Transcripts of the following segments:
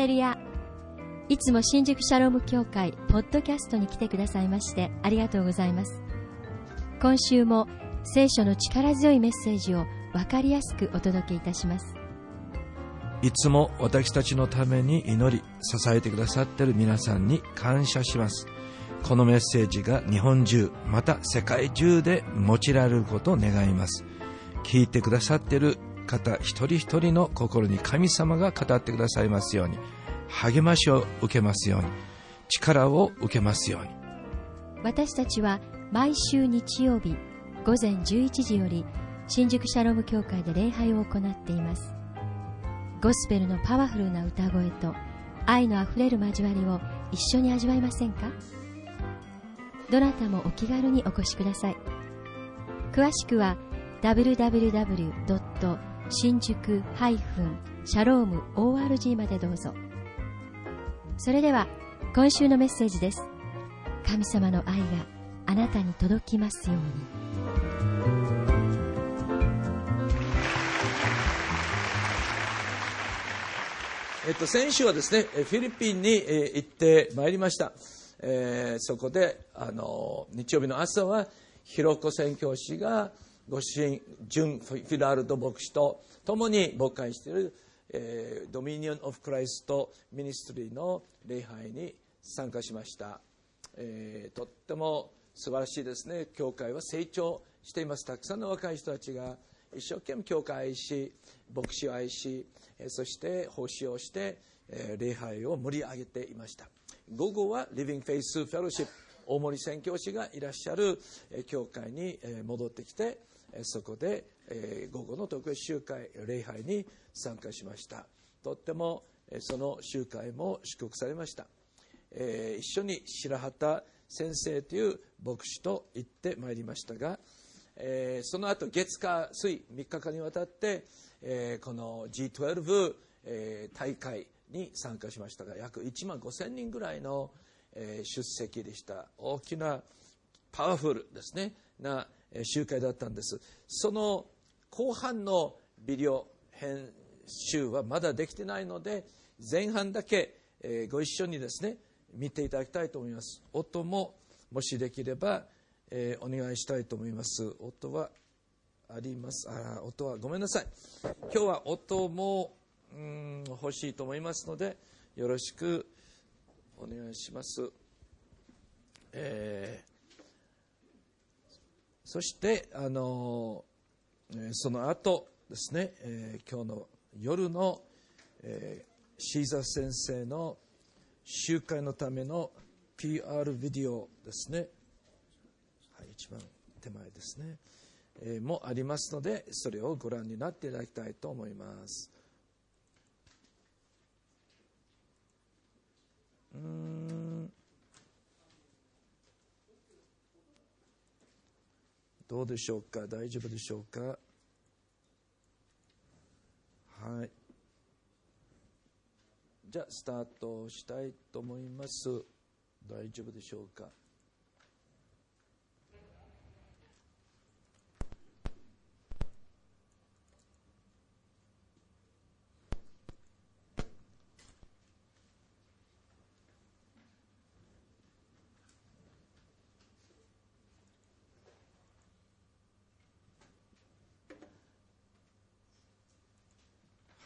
レルヤいつも新宿シャローム協会ポッドキャストに来てくださいましてありがとうございます。今週も聖書の力強いメッセージを分かりやすくお届けいたします。いつも私たちのために祈り支えてくださっている皆さんに感謝します。このメッセージが日本中また世界中で用いられることを願います。聞いてくださっている方一人一人の心に神様が語ってくださいますように。励ましを受けますように。力を受けますように。私たちは毎週日曜日午前11時より新宿シャローム教会で礼拝を行っています。ゴスペルのパワフルな歌声と愛のあふれる交わりを一緒に味わいませんか？どなたもお気軽にお越しください。詳しくは www. 新宿シャローム ORG までどうぞ。それでは今週のメッセージです。神様の愛があなたに届きますように。えっと、先週はですね、フィリピンに行ってまいりました。えー、そこで、あの、日曜日の朝は、ヒロコ宣教師が、ご主人、ジュン・フィラールド牧師と共に牧会している、え、ドミニオン・オフ・クライスト・ミニストリーの礼拝に参加しました。えー、とっても素晴らしいですね。教会は成長しています。たくさんの若い人たちが一生懸命教会を愛し、牧師を愛し、そして奉仕をして礼拝を盛り上げていました午後はリビングフェイスフェロシップ大森宣教師がいらっしゃる教会に戻ってきてそこでえ午後の特別集会礼拝に参加しました。とってもその集会も祝福されました。え一緒に白畑先生という牧師と行ってまいりましたがえその後月火水3日間にわたってえー、この G12、えー、大会に参加しましたが約1万5000人ぐらいの、えー、出席でした。大きなパワフルですね。な集会だったんです。その後半のビデオ編集はまだできてないので前半だけ、え、ご一緒にですね見ていただきたいと思います。音ももしできれば、え、お願いしたいと思います。音はあります。あ音はごめんなさい。今日は音もうん欲しいと思いますのでよろしくお願いします、えー、そしてあのその後ですね、えー、今日の夜の、えー、シーザー先生の集会のための PR ビデオですね、はい、一番手前ですね。えもありますのでそれをご覧になっていただきたいと思います。うん。どうでしょうか？大丈夫でしょうか？はい。じゃあスタートしたいと思います。大丈夫でしょうか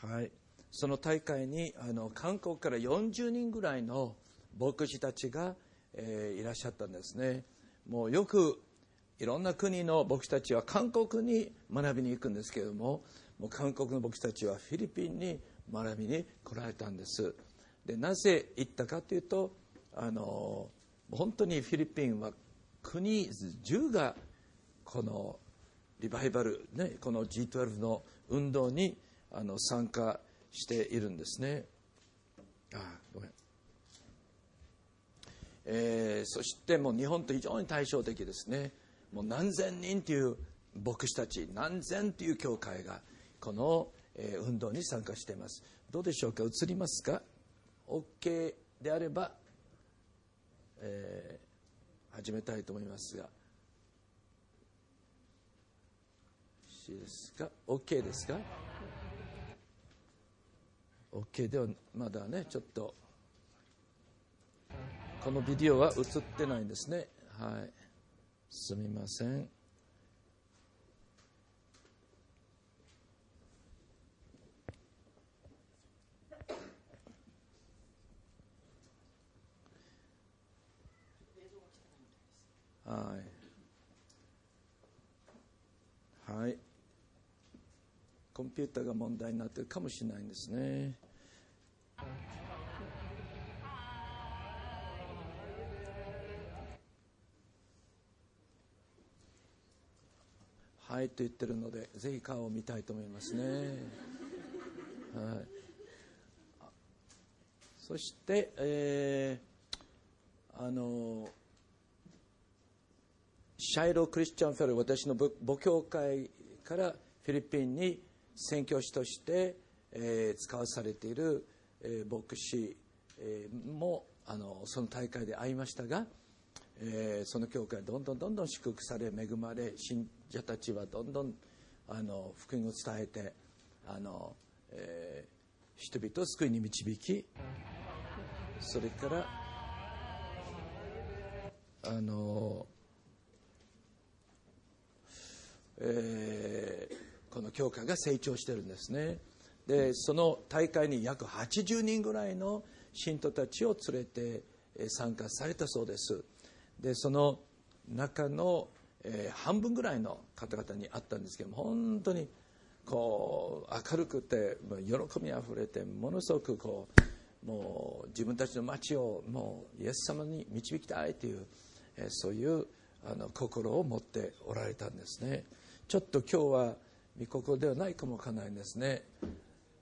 はい、その大会にあの韓国から40人ぐらいの牧師たちが、えー、いらっしゃったんですね。もうよくいろんな国の牧師たちは韓国に学びに行くんですけれどももう韓国の牧師たちはフィリピンに学びに来られたんです。でなぜ行ったかというとあの本当にフィリピンは国中がこのリバイバル、ね、この G12 の運動にあの参加しているんですね。あごめん。えー、そしてもう日本と非常に対照的ですね。もう何千人という牧師たち何千という教会がこの、えー、運動に参加しています。どうでしょうか？映りますか？OK であれば、えー、始めたいと思いますが。いいですか？OK ですか？OK ではまだねちょっとこのビデオは映ってないんですね。はい。すみません。はい。はい。コンピューターが問題になってるかもしれないんですね。はいと言ってるのでぜひ顔を見たいと思いますね、はい、そして、えー、あのシャイロ・クリスチャン・フェル私の母教会からフィリピンに宣教師として、えー、使わされている、えー、牧師、えー、もあのその大会で会いましたが、えー、その教会どんどんどんどん祝福され恵まれ信者たちはどんどんあの福音を伝えてあの、えー、人々を救いに導きそれからあの、えー、この教会が成長してるんですね。でその大会に約80人ぐらいの信徒たちを連れて参加されたそうです。でその中の、えー、半分ぐらいの方々に会ったんですけど本当にこう明るくて喜びあふれてものすごくこうもう自分たちの町をもうイエス様に導きたいという、えー、そういうあの心を持っておられたんですね。ちょっと今日は御心ではないかもわからないんですね。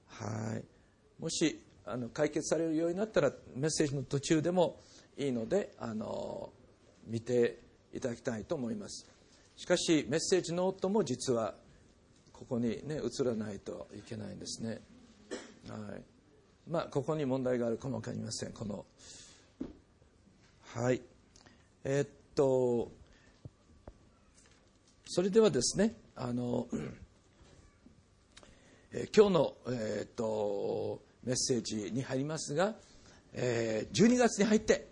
はい。もしあの解決されるようになったらメッセージの途中でもいいのであの見ていただきたいと思います。しかしメッセージノートも実はここにね映らないといけないんですね。はい。まあここに問題があるかも分かりません。このはい。えー、っとそれではですねあの、え、今日の、えー、っとメッセージに入りますが、えー、12月に入って、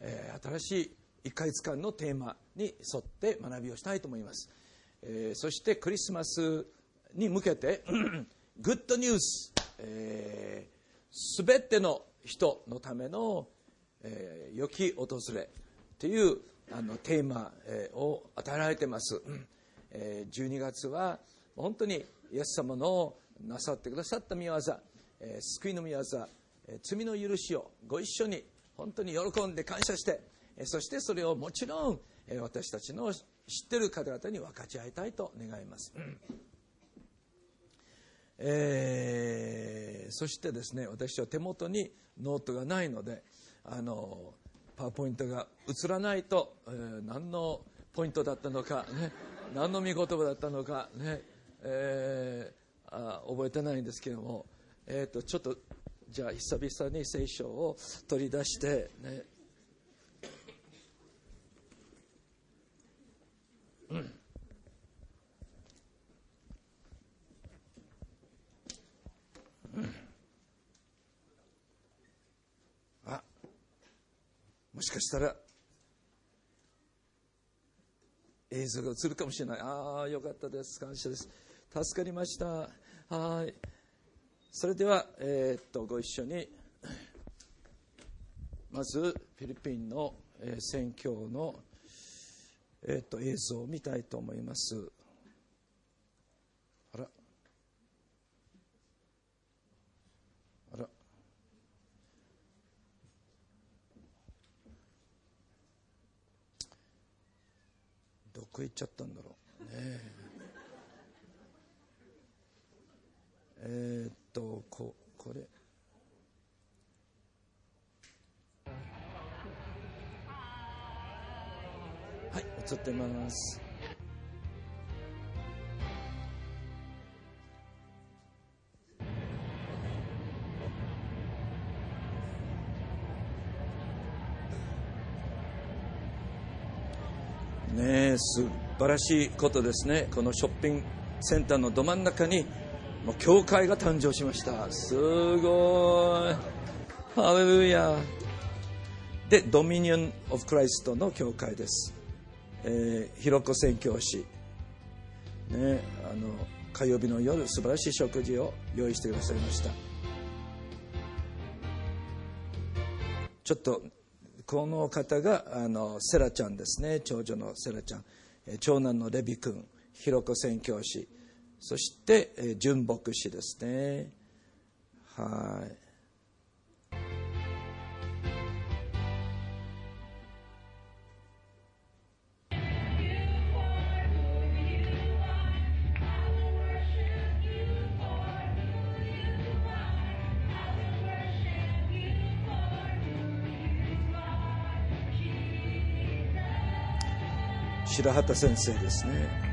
えー、新しい1ヶ月間のテーマに沿って学びをしたいと思います、えー、そしてクリスマスに向けてグッドニュース、えー、全ての人のための、えー、良き訪れというあのテーマ、えー、を与えられています、えー、12月は本当にイエス様のなさってくださった御業、えー、救いの御業、えー、罪の許しをご一緒に本当に喜んで感謝してえそしてそれをもちろんえ私たちの知ってる方々に分かち合いたいと願います。え、そしてですね私は手元にノートがないのであのパワーポイントが映らないと、え、何のポイントだったのか、ね、何の御言葉だったのかね、えー、あ覚えてないんですけども、えーと、ちょっとじゃあ久々に聖書を取り出して、ね、あもしかしたら映像が映るかもしれない。ああよかったです。感謝です。助かりました。はい。それでは、えー、っとご一緒に。まずフィリピンの、えー、宣教のえっと映像を見たいと思います。あら。あら。どこ行っちゃったんだろう。ねえ。えっとここれ。はい映ってます。ね素晴らしいことですね。このショッピングセンターのど真ん中にもう教会が誕生しました。すごい。ハレルヤ。でドミニオン・オブ・クライストの教会です、えー、ひろこ宣教師。ねあの火曜日の夜素晴らしい食事を用意してくださいました。ちょっとこの方があのセラちゃんですね。長女のセラちゃん。長男のレビ君。ひろこ宣教師。そしてえ純牧師ですねはい白畑先生ですね。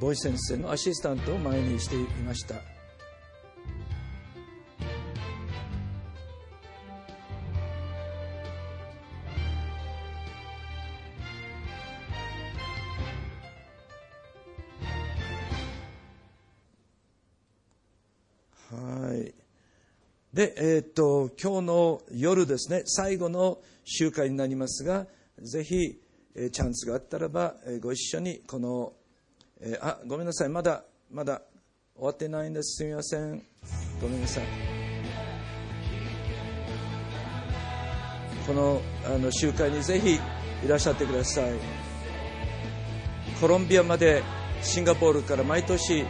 ボイ先生のアシスタントを前にしていました。で、えー、っと、今日の夜ですね、最後の集会になりますが、ぜひ、えー、チャンスがあったらば、えー、ご一緒に、この、えー、あ、ごめんなさい、まだ、まだ終わってないんです。すみません。ごめんなさい。このあの集会にぜひいらっしゃってください。コロンビアまでシンガポールから毎年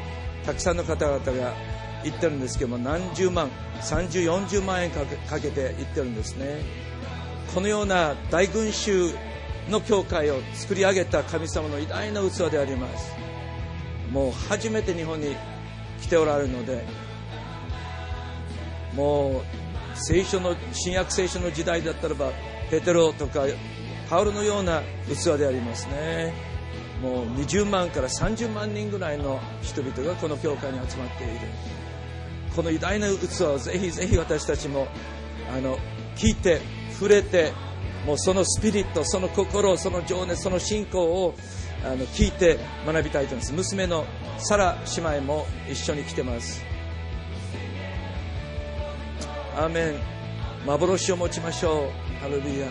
たくさんの方々が行ってるんですけども何十万3040万円かけて行ってるんですね。このような大群衆の教会を作り上げた神様の偉大な器であります。もう初めて日本に来ておられるのでもう聖書の新約聖書の時代だったらばペテロとかパウロのような器でありますね。もう20万から30万人ぐらいの人々がこの教会に集まっている。この偉大な器をぜひぜひ私たちもあの聞いて触れてもうそのスピリットその心その情熱その信仰をあの聞いて学びたいと思います。娘のサラ姉妹も一緒に来てます。アーメン幻を持ちましょう。ハレルヤ。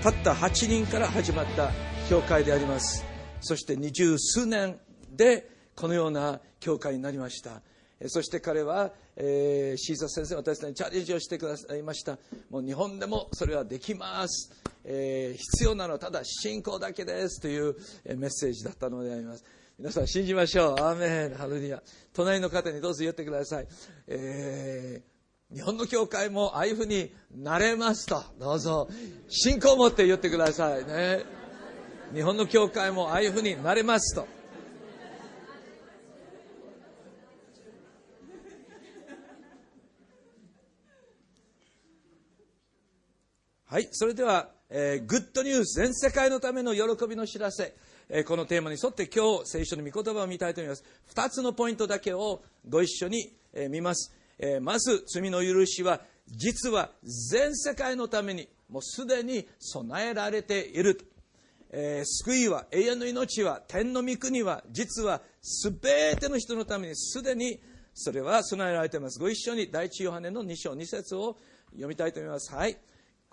たった8人から始まった教会であります。そして二十数年でこのような教会になりました。そして彼は、えー、シーザー先生私たちにチャレンジをしてくださいました。もう日本でもそれはできます、えー、必要なのはただ信仰だけですというメッセージだったのであります。皆さん信じましょう。アメン。ハルニア隣の方にどうぞ言ってください、えー、日本の教会もああいうふうになれますと。どうぞ。信仰を持って言ってくださいね。日本の教会もああいうふうになれますと。はい、それでは、えー、グッドニュース、全世界のための喜びの知らせ、えー、このテーマに沿って今日、聖書の御言葉を見たいと思います。二つのポイントだけをご一緒に、えー、見ます。えまず、罪の許しは、実は全世界のために、もうすでに備えられている。え救いは、永遠の命は、天の御国は、実は全ての人のためにすでにそれは備えられています。ご一緒に第一ヨハネの2章2節を読みたいと思います。はい。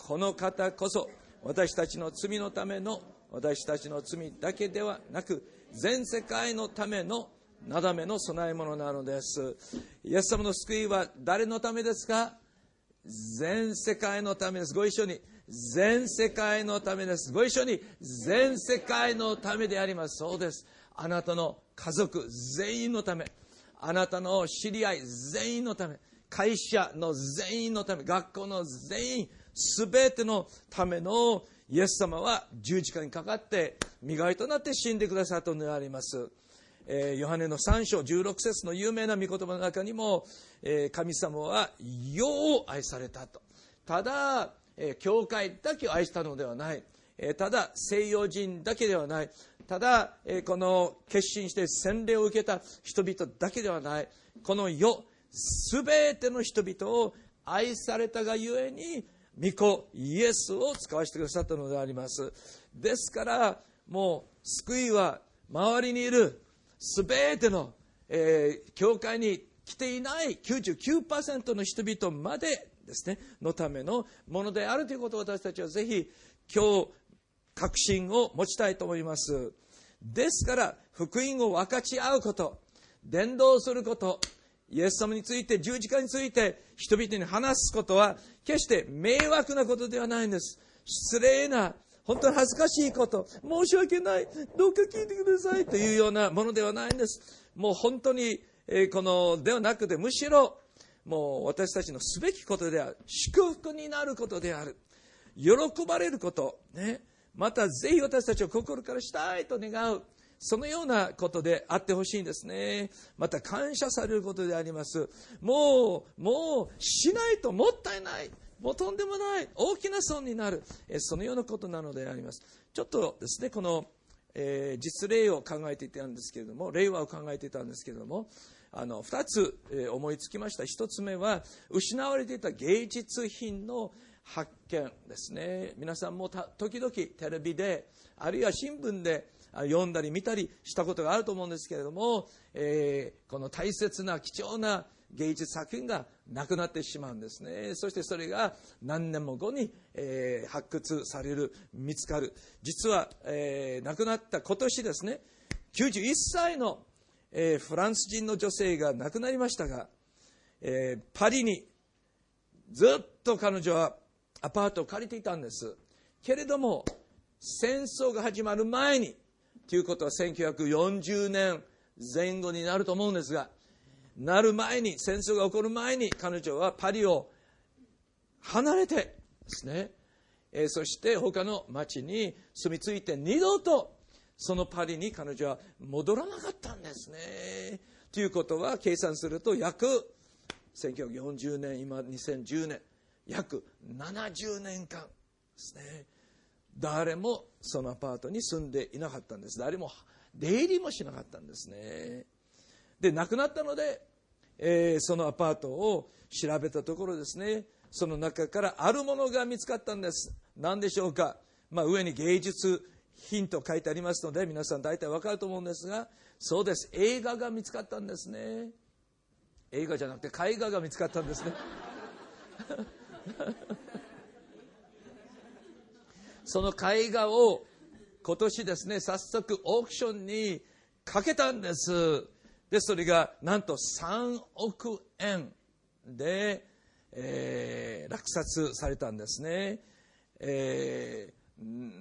この方こそ私たちの罪のための私たちの罪だけではなく全世界のためのなだめの備え物なのです。イエス様の救いは誰のためですか？全世界のためです。ご一緒に。全世界のためです。ご一緒に、全世界のためであります。そうです。あなたの家族全員のため、あなたの知り合い全員のため、会社の全員のため、学校の全員、すべてのためのイエス様は十字架にかかって身代わりとなって死んでくださったのであります。えーヨハネの3章16節の有名な御言葉の中にも、えー神様は世を愛されたと。ただ、えー教会だけを愛したのではない。えーただ、西洋人だけではない。ただ、えーこの決心して洗礼を受けた人々だけではない。この世、すべての人々を愛されたがゆえに、御子イエスを使わせてくださったのであります。ですから、もう救いは周りにいるすべての、えー教会に来ていない99%の人々までですね、のためのものであるということを私たちはぜひ今日確信を持ちたいと思います。ですから、福音を分かち合うこと、伝道すること、イエス様について、十字架について人々に話すことは、決して迷惑なことではないんです。失礼な、本当に恥ずかしいこと、申し訳ない、どうか聞いてくださいというようなものではないんです。もう本当に、えーこの、ではなくて、むしろ、もう私たちのすべきことである。祝福になることである。喜ばれること、ね、またぜひ私たちを心からしたいと願う、そのようなことであってほしいんですね。また感謝されることであります。もう、もう、しないともったいない。もうとんでもない。大きな損になる。えそのようなことなのであります。ちょっとですね、この、えー実例を考えていたんですけれども、令和を考えていたんですけれども、あの、二つ、えー思いつきました。一つ目は、失われていた芸術品の発見ですね。皆さんもた時々テレビで、あるいは新聞で読んだり見たりしたことがあると思うんですけれども、えーこの大切な貴重な芸術作品がなくなってしまうんですね。そしてそれが何年も後に、えー発掘される、見つかる。実は、えー亡くなった今年ですね、91歳の、えーフランス人の女性が亡くなりましたが、えーパリにずっと彼女はアパートを借りていたんです。けれども、戦争が始まる前に、ということは1940年前後になると思うんですが、なる前に、戦争が起こる前に彼女はパリを離れてですね、えそして他の町に住み着いて二度とそのパリに彼女は戻らなかったんですね。ということは計算すると約1940年、今2010年、約70年間ですね。誰もそのアパートに住んでいなかったんです。誰も出入りもしなかったんですね。で、亡くなったので、えーそのアパートを調べたところですね、その中からあるものが見つかったんです。何でしょうか。まあ、上に芸術品と書いてありますので、皆さん大体わかると思うんですが、そうです。映画が見つかったんですね。映画じゃなくて絵画が見つかったんですね。その絵画を今年ですね、早速オークションにかけたんです。で、それがなんと3億円で、えー落札されたんですね。えー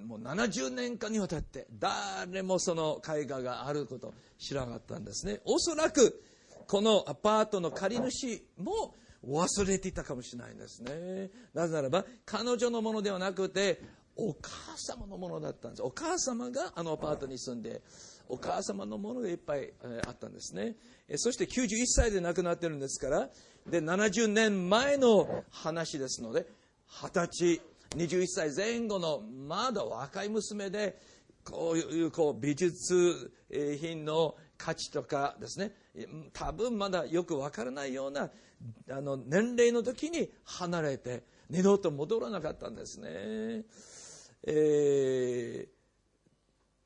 もう70年間にわたって誰もその絵画があること知らなかったんですね。おそらくこのアパートの借り主も忘れていたかもしれないんですね。なぜならば彼女のものではなくてお母様のものだったんです。お母様があのアパートに住んでお母様のものがいっぱいえあったんですね。えそして91歳で亡くなってるんですから、で、70年前の話ですので、20歳、21歳前後のまだ若い娘で、こういうこう美術品の価値とかですね、多分まだよくわからないようなあの年齢の時に離れて、二度と戻らなかったんですね。えー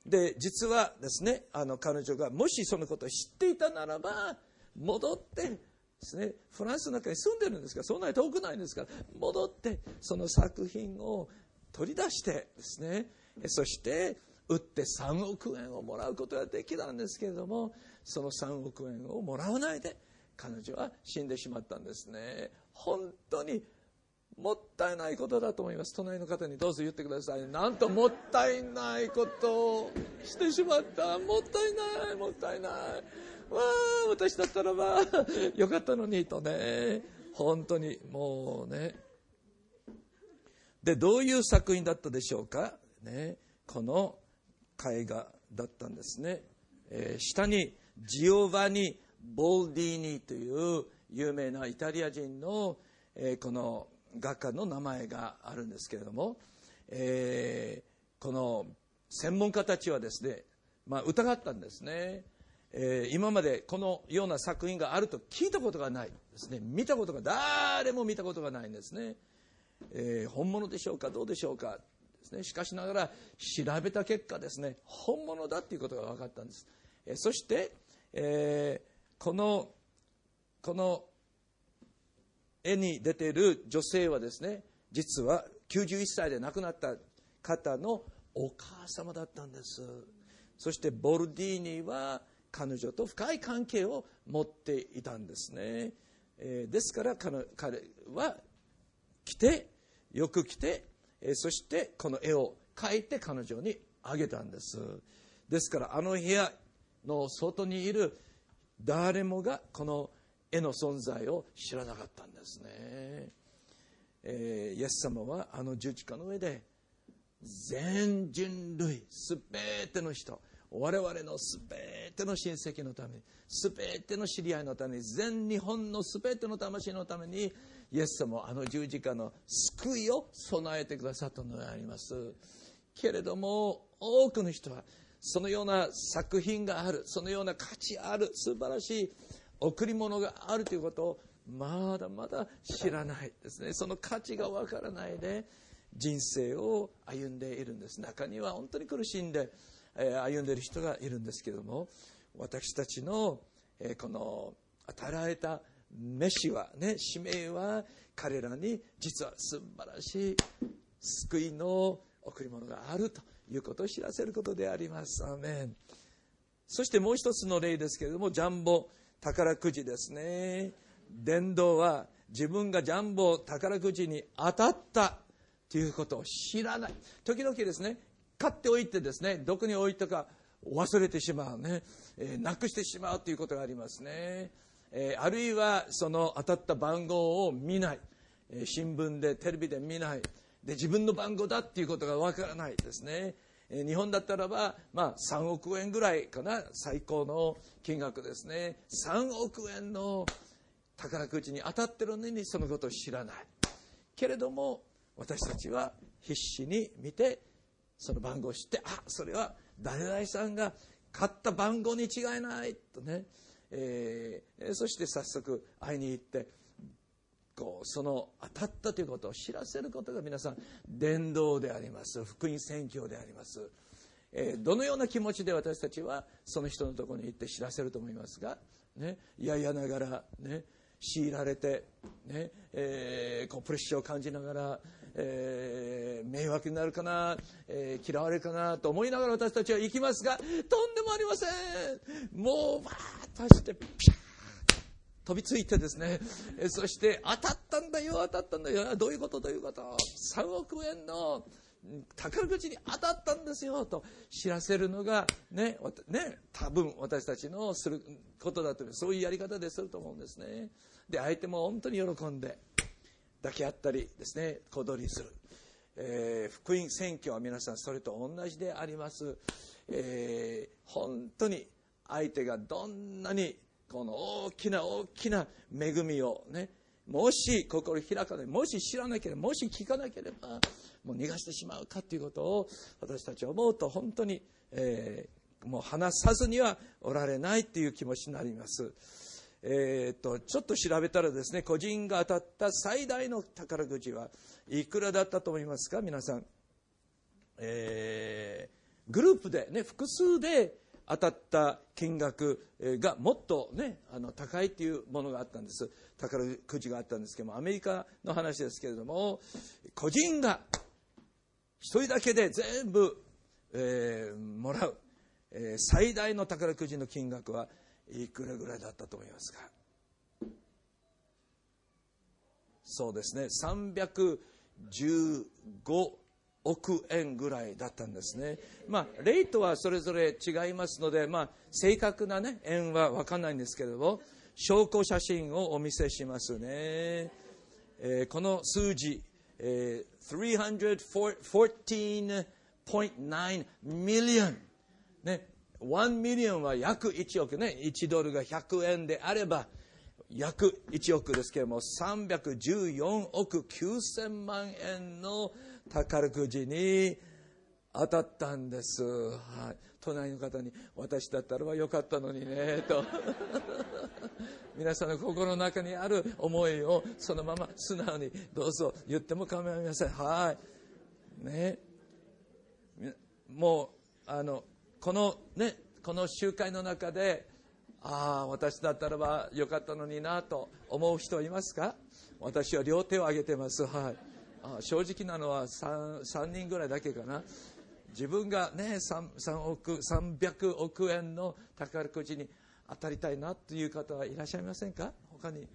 で実はですねあの彼女がもしそのことを知っていたならば戻ってですねフランスの中に住んでるんですからそんなに遠くないんですから戻ってその作品を取り出してですねそして売って3億円をもらうことができたんですけれどもその3億円をもらわないで彼女は死んでしまったんですね。本当にもったいないことだと思います。隣の方にどうぞ言ってください。なんともったいないことをしてしまった。もったいない。もったいない。わあ私だったらばよかったのにとね。本当にもうね。でどういう作品だったでしょうか、ね、この絵画だったんですね、えー、下にジオバニ・ボルディーニという有名なイタリア人の、えー、この画家の名前があるんですけれども、えー、この専門家たちはですね、まあ、疑ったんですね、えー、今までこのような作品があると聞いたことがないですね。見たことが誰も見たことがないんですね、えー、本物でしょうかどうでしょうかですね。しかしながら調べた結果ですね本物だということが分かったんです、え、そして、え、このこの絵に出ている女性はですね実は91歳で亡くなった方のお母様だったんです。そしてボルディーニは彼女と深い関係を持っていたんですね、えー、ですから彼は来てよく来て、えー、そしてこの絵を描いて彼女にあげたんです。ですからあの部屋の外にいる誰もがこの絵の存在を知らなかったんですね、えー、イエス様はあの十字架の上で全人類すべての人我々のすべての親戚のためにすべての知り合いのために全日本のすべての魂のためにイエス様はあの十字架の救いを備えてくださったのであります。けれども多くの人はそのような作品があるそのような価値ある素晴らしい贈り物があるということをまだまだ知らないですね。その価値がわからないで人生を歩んでいるんです。中には本当に苦しんで、歩んでいる人がいるんですけれども私たちの、この与えられた飯はね使命は彼らに実は素晴らしい救いの贈り物があるということを知らせることであります。アメン。そしてもう一つの例ですけれどもジャンボ。宝くじですね。伝道は自分がジャンボ宝くじに当たったということを知らない。時々ですね買っておいてですねどこに置いたか忘れてしまうね、えー、なくしてしまうということがありますね、えー、あるいはその当たった番号を見ない、えー、新聞でテレビで見ない。で自分の番号だっていうことがわからないですね。日本だったらば、まあ、3億円ぐらいかな最高の金額ですね。3億円の宝くじに当たってるのにそのことを知らない。けれども私たちは必死に見てその番号を知ってあそれは誰々さんが買った番号に違いないとね、えー、そして早速会いに行ってこうその当たったということを知らせることが皆さん伝道であります。福音宣教であります、えー、どのような気持ちで私たちはその人のところに行って知らせると思いますが、ね、いややながら、ね、強いられて、ねえー、こうプレッシャーを感じながら、えー、迷惑になるかな、えー、嫌われるかなと思いながら私たちは行きますがとんでもありません。もうバーッと走ってピャッ飛びついてですね、そして当たったんだよ当たったんだよどういうことどういうこと3億円の宝くじに当たったんですよと知らせるのがねね多分私たちのすることだというそういうやり方ですると思うんですね。で相手も本当に喜んで抱き合ったりですね小躍りする、えー、福音選挙は皆さんそれと同じであります、えー、本当に相手がどんなにこの大きな大きな恵みをねもし心開かないもし知らなければもし聞かなければもう逃がしてしまうかということを私たちは思うと本当に、えー、もう話さずにはおられないという気持ちになります。えーと、ちょっと調べたらですね個人が当たった最大の宝くじはいくらだったと思いますか皆さん、えー、グループで、ね、複数で当たった金額がもっとねあの高いっていうものがあったんです。宝くじがあったんですけどもアメリカの話ですけれども個人が1人だけで全部、えー、もらう、えー、最大の宝くじの金額はいくらぐらいだったと思いますか？そうですね、315億円ぐらいだったんですね。まあ、レートはそれぞれ違いますので、まあ、正確なね、円はわかんないんですけれども、証拠写真をお見せしますね。えー、この数字、えー、314.9 million。ね、1 million は約1億ね、1ドルが100円であれば、約1億ですけれども、314億9000万円の宝くじに当たったんです。はい。隣の方に、私だったらばよかったのにね、と。皆さんの心の中にある思いをそのまま素直にどうぞ言っても構いません。はい。ね。もう、あの、このね、この集会の中で、ああ、私だったらばよかったのになと思う人いますか？私は両手を挙げてます。はい。正直なのは 3, 3人ぐらいだけかな。自分がね、3, 3億、300億円の宝くじに当たりたいなという方はいらっしゃいませんか？他に。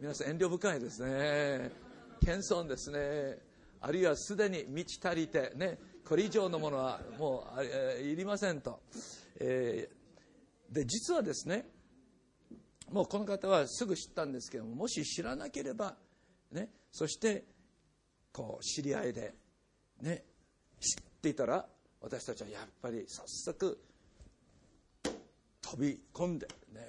皆さん遠慮深いですね。謙遜ですね。あるいはすでに満ち足りて、ね、これ以上のものはもう、えー、いりませんと。えーで実はですねもうこの方はすぐ知ったんですけどももし知らなければ、ね、そしてこう知り合いで、ね、知っていたら私たちはやっぱり早速飛び込んで、ね、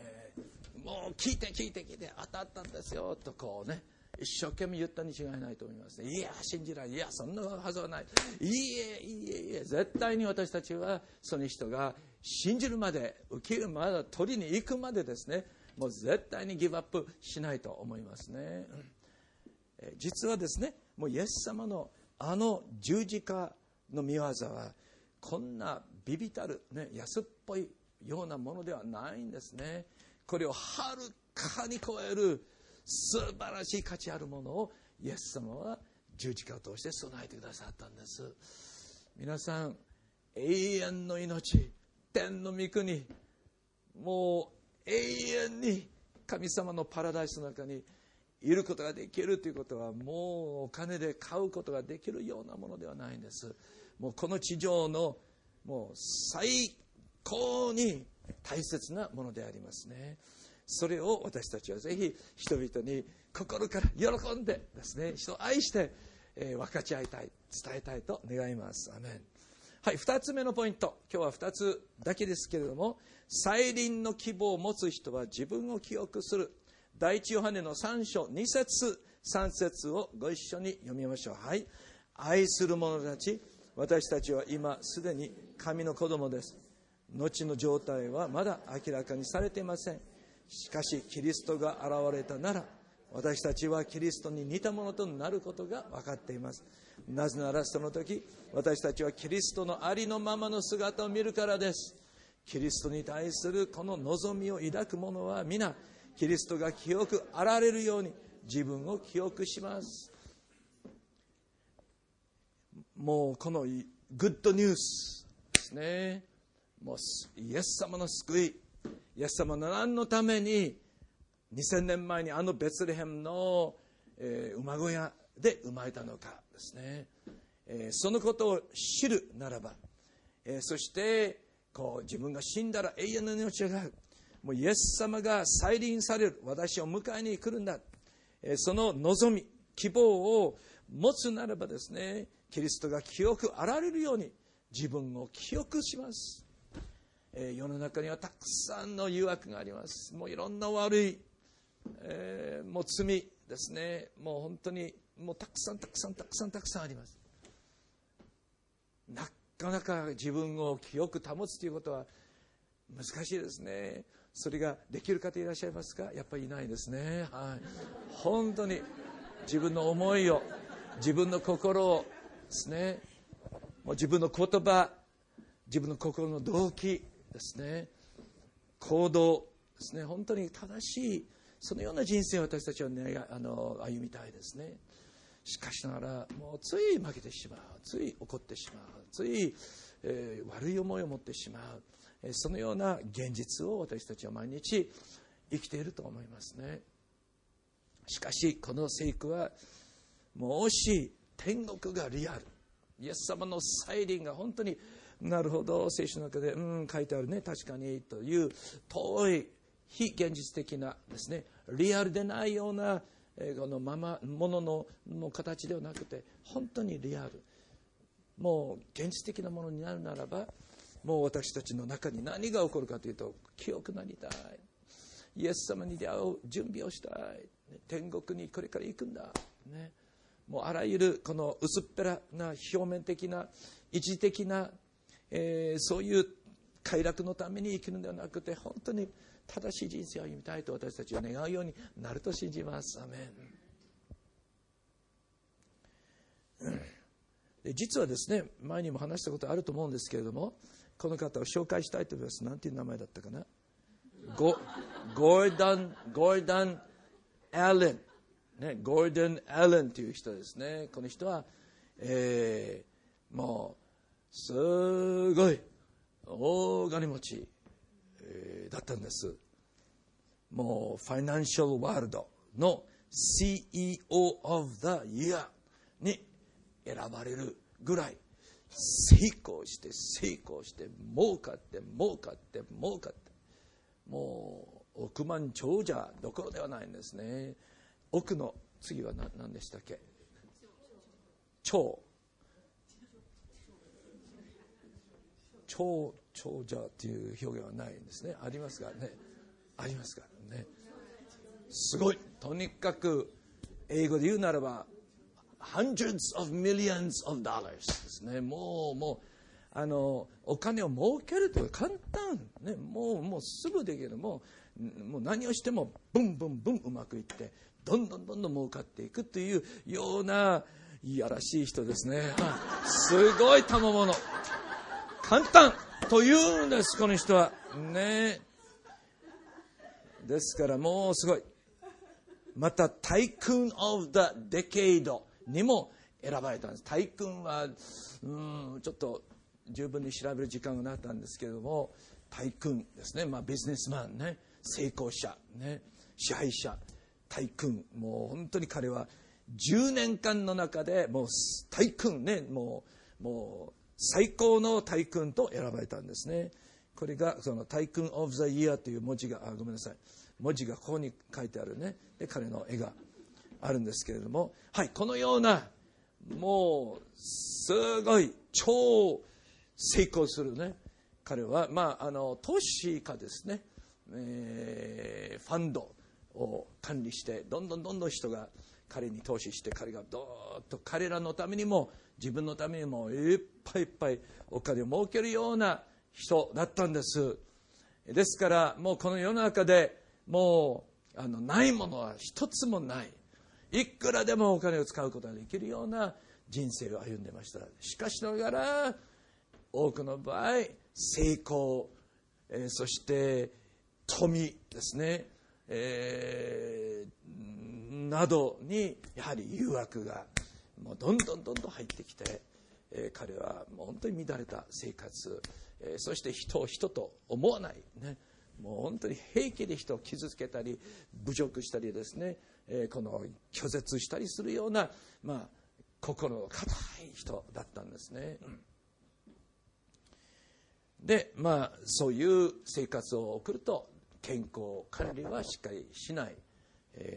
もう聞いて聞いて聞いて当たったんですよとこうね一生懸命言ったに違いないと思いますね。いや、信じない。いや、そんなはずはない。いいえ、いいえ、いいえ。絶対に私たちはその人が信じるまで、受けるまで、取りに行くまでですね、もう絶対にギブアップしないと思いますね。え実はですね、もうイエス様のあの十字架の見業は、こんなビビたる、ね、安っぽいようなものではないんですね。これをはるかに超える素晴らしい価値あるものをイエス様は十字架を通して備えてくださったんです皆さん永遠の命天の御国もう永遠に神様のパラダイスの中にいることができるということはもうお金で買うことができるようなものではないんです。もうこの地上のもう最高に大切なものでありますね。それを私たちはぜひ人々に心から喜んでですね人を愛して、え、分かち合いたい伝えたいと願います。アメン。はい2つ目のポイント。今日は2つだけですけれども再臨の希望を持つ人は自分を記憶する。第一ヨハネの3章2節3節をご一緒に読みましょう。はい。愛する者たち私たちは今すでに神の子供です。後の状態はまだ明らかにされていません。しかしキリストが現れたなら私たちはキリストに似たものとなることが分かっています。なぜならその時私たちはキリストのありのままの姿を見るからです。キリストに対するこの望みを抱く者は皆キリストが記憶あられるように自分を記憶します。もうこのグッドニュースですね。もうイエス様の救い。イエス様の何のために2000年前にあのベツレヘムの、えー、馬小屋で生まれたのかですね、えー、そのことを知るならば、えー、そしてこう自分が死んだら永遠の命があるもうイエス様が再臨される私を迎えに来るんだ、その望み希望を持つならばですねキリストが記憶あられるように自分を記憶します、世の中にはたくさんの誘惑があります。もういろんな悪い、えー、もう罪ですね。もう本当にもうたくさんたくさんたくさんたくさんあります。なかなか自分を清く保つということは難しいですね。それができる方いらっしゃいますか？やっぱりいないですね。はい。本当に自分の思いを自分の心をですね。もう自分の言葉自分の心の動機ですね。行動ですね。本当に正しいそのような人生を私たちは、ね、あの歩みたいですね。しかしながらもうつい負けてしまう。つい怒ってしまう。つい、えー、悪い思いを持ってしまう、そのような現実を私たちは毎日生きていると思いますね。しかしこの聖句はもし天国がリアルイエス様の再臨が本当になるほど聖書の中でうん書いてあるね確かにという遠い非現実的なですねリアルでないようなこのままもののの形ではなくて本当にリアル。もう現実的なものになるならばもう私たちの中に何が起こるかというと清くなりたい。イエス様に出会う準備をしたい。天国にこれから行くんだ、ね、もうあらゆるこの薄っぺらな表面的な一時的な、えー、そういう快楽のために生きるのではなくて本当に正しい人生を歩みたいと私たちは願うようになると信じます。アメン、で実はですね前にも話したことあると思うんですけれどもこの方を紹介したいと思います。何ていう名前だったかな？ゴゴーダンゴーダン・アレンね、ゴールデン・アレンという人ですね。この人は、えー、もうすごい大金持ち、えー、だったんです。もうファイナンシャルワールドの CEO of the Year に選ばれるぐらい成功して成功して儲かって儲かって儲かって。もう億万長者どころではないんですね。奥の次は何でしたっけ？超超長者という表現はないんですね。ありますからね。ありますからね。すごい。とにかく英語で言うならば hundreds of millions of dollars ですねもうもうあのお金を儲けるという簡単、ね、もうもうすぐできるもうもう何をしてもブンブンブンうまくいってどんどんどんどん儲かっていくというようないやらしい人ですね。すごい賜物。簡単というんです、この人は。ねですからもうすごい。また、タイクーン・オブ・ザ・デケイドにも選ばれたんです。タイクンは、うん、ちょっと十分に調べる時間がなったんですけれども、タイクンですね。まあ、ビジネスマンね。成功者、ね。支配者。大君もう本当に彼は10年間の中でもう大君ねもうもう最高の大君と選ばれたんですねこれがその大君オブザイヤーという文字があごめんなさい文字がここに書いてあるねで彼の絵があるんですけれどもはいこのようなもうすごい超成功するね彼はまああの投資家ですね、えー、ファンドを管理してどんどんどんどん人が彼に投資して彼がどーっと彼らのためにも自分のためにもいっぱいいっぱいお金を儲けるような人だったんです。ですからもうこの世の中でもうあのないものは一つもない。いくらでもお金を使うことができるような人生を歩んでました。しかしながら多くの場合成功、えー、そして富ですねえー、などにやはり誘惑がもうどんどんどんどん入ってきて、えー、彼はもう本当に乱れた生活、え、そして人を人と思わない、ね、もう本当に平気で人を傷つけたり侮辱したりですね、えこの拒絶したりするような、まあ、心の硬い人だったんですね。でまあそういう生活を送ると健康管理はしっかりしない。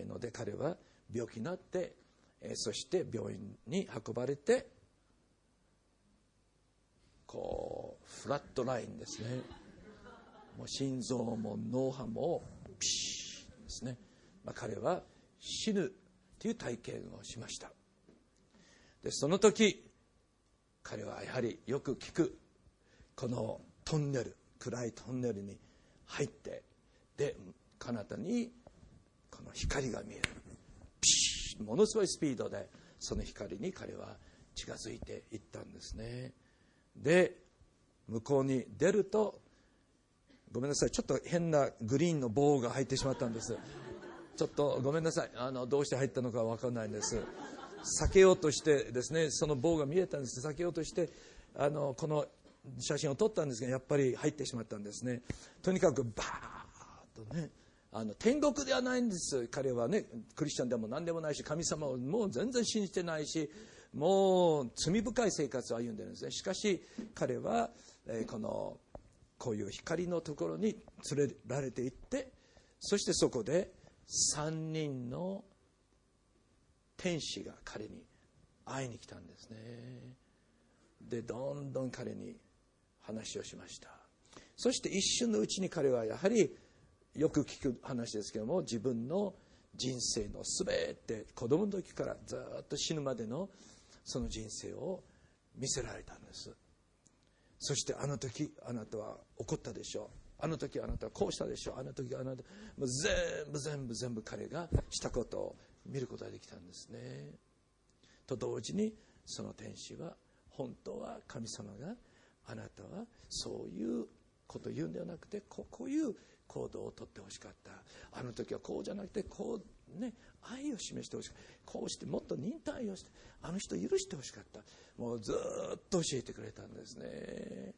ので彼は病気になってそして病院に運ばれてこうフラットラインですね。もう心臓も脳波もピシッですね、まあ、彼は死ぬという体験をしました。でその時彼はやはりよく聞くこのトンネル暗いトンネルに入ってで彼方にこの光が見える。ピシッものすごいスピードでその光に彼は近づいていったんですね。で向こうに出るとごめんなさいちょっと変なグリーンの棒が入ってしまったんです。ちょっとごめんなさい。あのどうして入ったのか分かんないんです。避けようとしてですねその棒が見えたんです。避けようとしてあのこの写真を撮ったんですがやっぱり入ってしまったんですね。とにかくバーとねあの天国ではないんです。彼はねクリスチャンでも何でもないし神様をもう全然信じてないしもう罪深い生活を歩んでるんですね。しかし彼は、えー、このこういう光のところに連れられていってそしてそこで3人の天使が彼に会いに来たんですね。でどんどん彼に話をしました。そして一瞬のうちに彼はやはりよく聞く話ですけども自分の人生の全て子供の時からずっと死ぬまでのその人生を見せられたんです。そしてあの時あなたは怒ったでしょう。あの時あなたはこうしたでしょう。あの時あなた。もう全部全部全部彼がしたことを見ることができたんですね。と同時にその天使は本当は神様があなたはそういうことを言うんではなくてこういう行動をとってほしかった。あの時はこうじゃなくてこうね愛を示してほしかった。こうしてもっと忍耐をしてあの人許してほしかった。もうずっと教えてくれたんですね。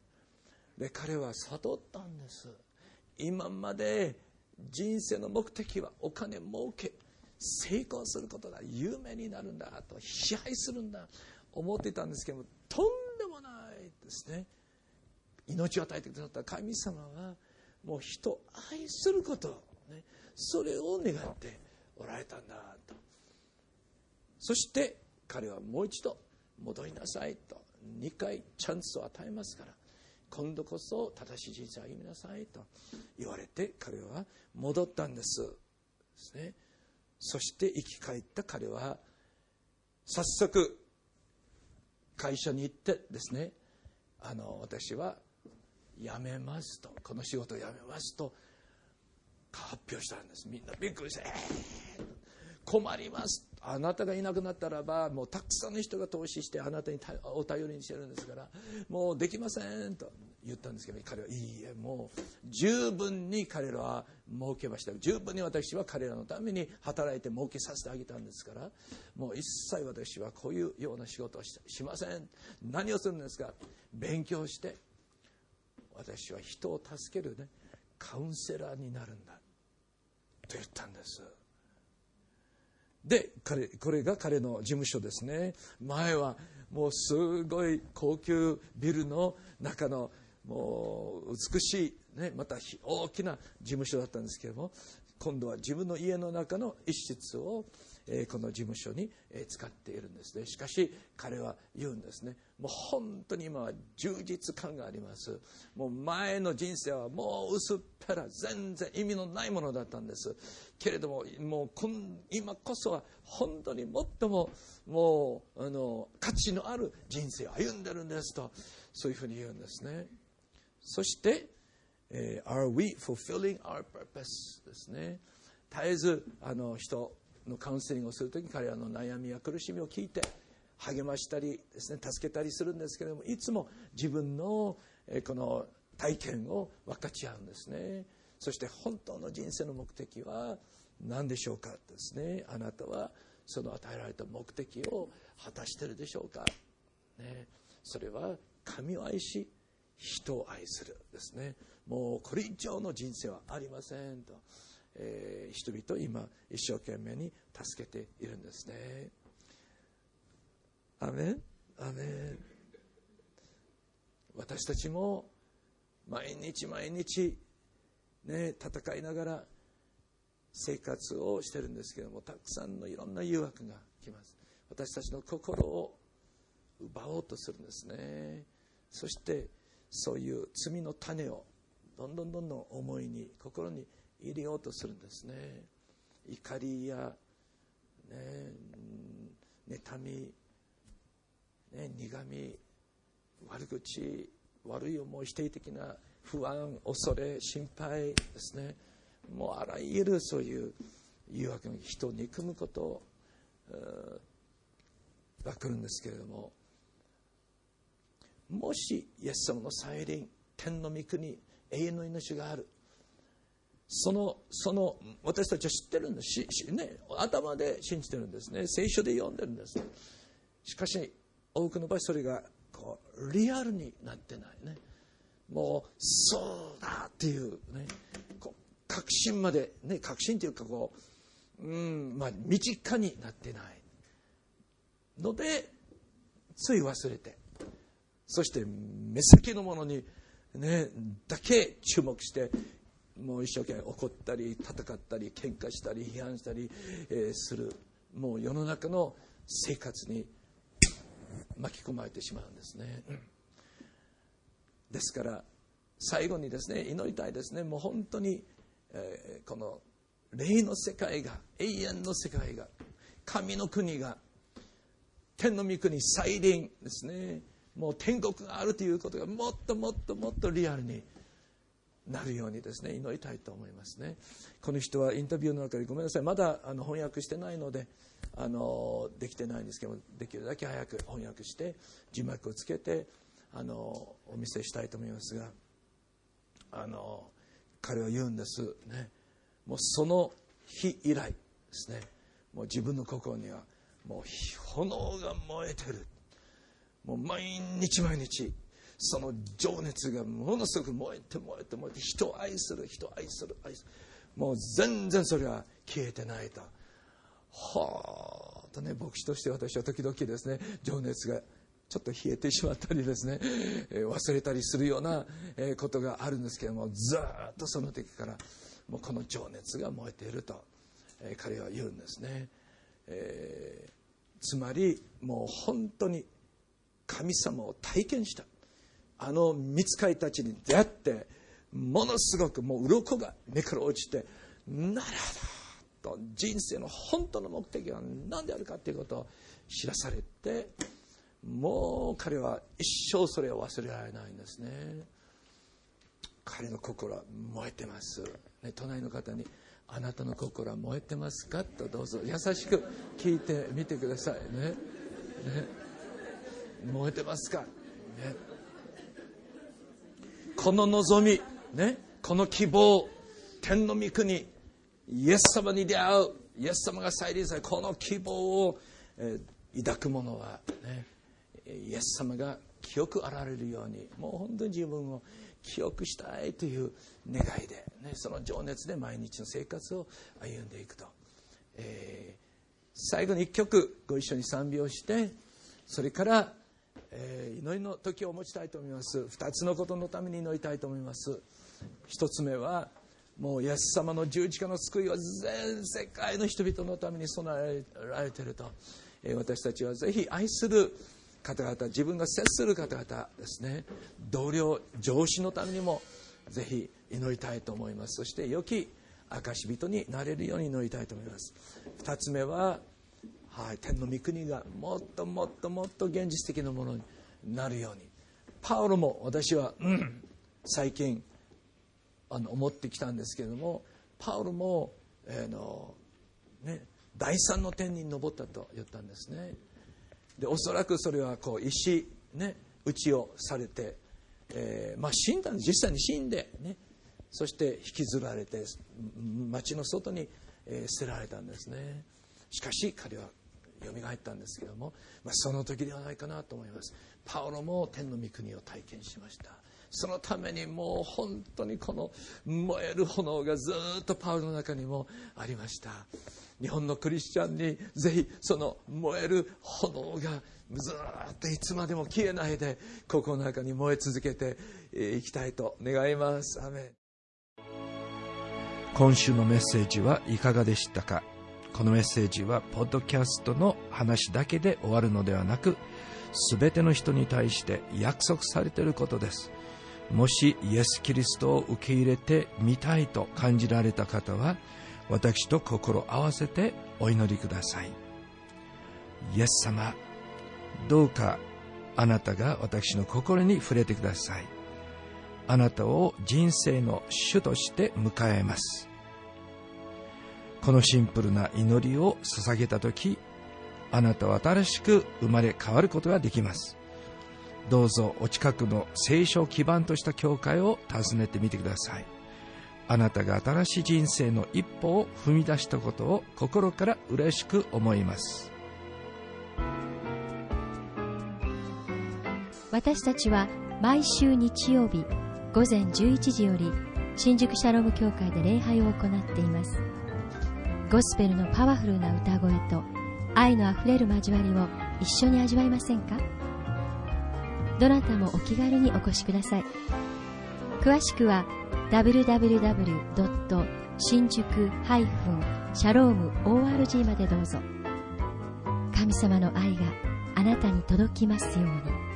で彼は悟ったんです。今まで人生の目的はお金儲け成功することだ有名になるんだと支配するんだ思っていたんですけどもとんでもないですね。命を与えてくださった神様はもう人を愛すること、ね、それを願っておられたんだと。そして彼はもう一度戻りなさいと2回チャンスを与えますから今度こそ正しい人生を歩みなさいと言われて彼は戻ったんです。ですね。そして生き返った彼は早速会社に行ってですね。あの私は辞めますと。この仕事を辞めますと発表したんです。みんなびっくりして、えー、困ります。あなたがいなくなったらばもうたくさんの人が投資してあなたにお頼りにしてるんですからもうできませんと言ったんですけど彼はいいえもう十分に彼らは儲けました。十分に私は彼らのために働いて儲けさせてあげたんですからもう一切私はこういうような仕事をしません。何をするんですか？勉強して私は人を助けるねカウンセラーになるんだと言ったんです。で彼これが彼の事務所ですね。前はもうすごい高級ビルの中のもう美しい、ね、また大きな事務所だったんですけれども今度は自分の家の中の一室を、えこの事務所に、え使っているんですね。しかし彼は言うんですね。もう本当に今は充実感があります。もう前の人生はもう薄っぺら全然意味のないものだったんです。けれどももう今こそは本当に最ももうあの価値のある人生を歩んでるんですとそういうふうに言うんですね。そして、え、Are we fulfilling our purpose? ですね。絶えずあの人のカウンセリングをするとき彼らの悩みや苦しみを聞いて励ましたりですね助けたりするんですけれどもいつも自分の、この体験を分かち合うんですね。そして本当の人生の目的は何でしょうかですね。あなたはその与えられた目的を果たしているでしょうか、ね、それは神を愛し人を愛するですね。もうこれ以上の人生はありませんと、えー、人々今一生懸命に助けているんですね。アメン？アメン。私たちも毎日毎日ね戦いながら生活をしてるんですけどもたくさんのいろんな誘惑が来ます。私たちの心を奪おうとするんですね。そしてそういう罪の種をどんどんどんどん思いに心に入れようとするんですね。怒りや、ね、妬み、ね、苦み悪口悪い思い否定的な不安恐れ心配ですね。もうあらゆるそういう誘惑に人を憎むことが来るんですけれどももしイエス様の再臨天の御国永遠の命があるそのその私たちは知ってるんです。し、ね、頭で信じてるんですね。聖書で読んでるんです。しかし多くの場合それがこうリアルになってないね。もうそうだっていうねこう確信まで、ね、確信というかこう、うんまあ、身近になってない。のでつい忘れて。そして目先のものに、ね、だけ注目してもう一生懸命怒ったり戦ったり喧嘩したり批判したり、え、するもう世の中の生活に巻き込まれてしまうんですね。ですから最後にですね祈りたいですねもう本当に、え、この霊の世界が永遠の世界が神の国が天の御国再臨ですねもう天国があるということがもっともっともっとリアルになるようにですね祈りたいと思いますね。この人はインタビューの中でごめんなさい。まだあの翻訳してないのであのできてないんですけどできるだけ早く翻訳して字幕をつけてあのお見せしたいと思いますがあの彼は言うんです。ね。もうその日以来ですね。もう自分の心にはもう炎が燃えてる。もう毎日毎日その情熱がものすごく燃えて燃えて燃えて人を愛する人を愛する愛する。もう全然それは消えてないと。はあとね牧師として私は時々ですね情熱がちょっと冷えてしまったりですね、えー、忘れたりするような、えー、ことがあるんですけどもずっとその時からもうこの情熱が燃えていると、えー、彼は言うんですね、えつまりもう本当に神様を体験した。あの見つかりたちに出会ってものすごくもう鱗が目から落ちてなるほどと人生の本当の目的は何であるかということを知らされてもう彼は一生それを忘れられないんですね。彼の心は燃えてます、ね、隣の方に「あなたの心は燃えてますか?」とどうぞ優しく聞いてみてくださいね。ね。燃えてますか、ね、この望み、ね、この希望天の御国イエス様に出会うイエス様が再臨されこの希望を、えー、抱く者はねイエス様が記憶あられるようにもう本当に自分を記憶したいという願いで、ね、その情熱で毎日の生活を歩んでいくと、えー、最後に一曲ご一緒に賛美をしてそれから、えー、祈りの時を持ちたいと思います。2つのことのために祈りたいと思います。1つ目はもうイエス様の十字架の救いは全世界の人々のために備えられていると、えー、私たちはぜひ愛する方々自分が接する方々ですね。同僚上司のためにもぜひ祈りたいと思います。そして良き証人になれるように祈りたいと思います。2つ目は、はい、天の御国がもっともっともっと現実的なものになるように。パウロも私は、うん、最近あの思ってきたんですけれどもパウロも、えー、のね、第三の天に登ったと言ったんですね。でおそらくそれはこう石、ね、打ちをされて、えーまあ、死んだ実際に死んで、ね、そして引きずられて町の外に、えー、捨てられたんですね。しかし彼はよみがえったんですけども、まあ、その時ではないかなと思います。パオロも天の御国を体験しました。そのためにもう本当にこの燃える炎がずっとパウロの中にもありました。日本のクリスチャンにぜひその燃える炎がずっといつまでも消えないでここの中に燃え続けていきたいと願います。アメ今週のメッセージはいかがでしたか？このメッセージはポッドキャストの話だけで終わるのではなく全ての人に対して約束されていることです。もしイエス・キリストを受け入れてみたいと感じられた方は私と心合わせてお祈りください。イエス様どうかあなたが私の心に触れてください。あなたを人生の主として迎えます。このシンプルな祈りを捧げた時あなたは新しく生まれ変わることができます。どうぞお近くの聖書を基盤とした教会を訪ねてみてください。あなたが新しい人生の一歩を踏み出したことを心から嬉しく思います。私たちは毎週日曜日午前11時より新宿シャローム教会で礼拝を行っています。ゴスペルのパワフルな歌声と愛のあふれる交わりを一緒に味わいませんか？どなたもお気軽にお越しください詳しくは www. 新宿シャローム ORG までどうぞ神様の愛があなたに届きますように。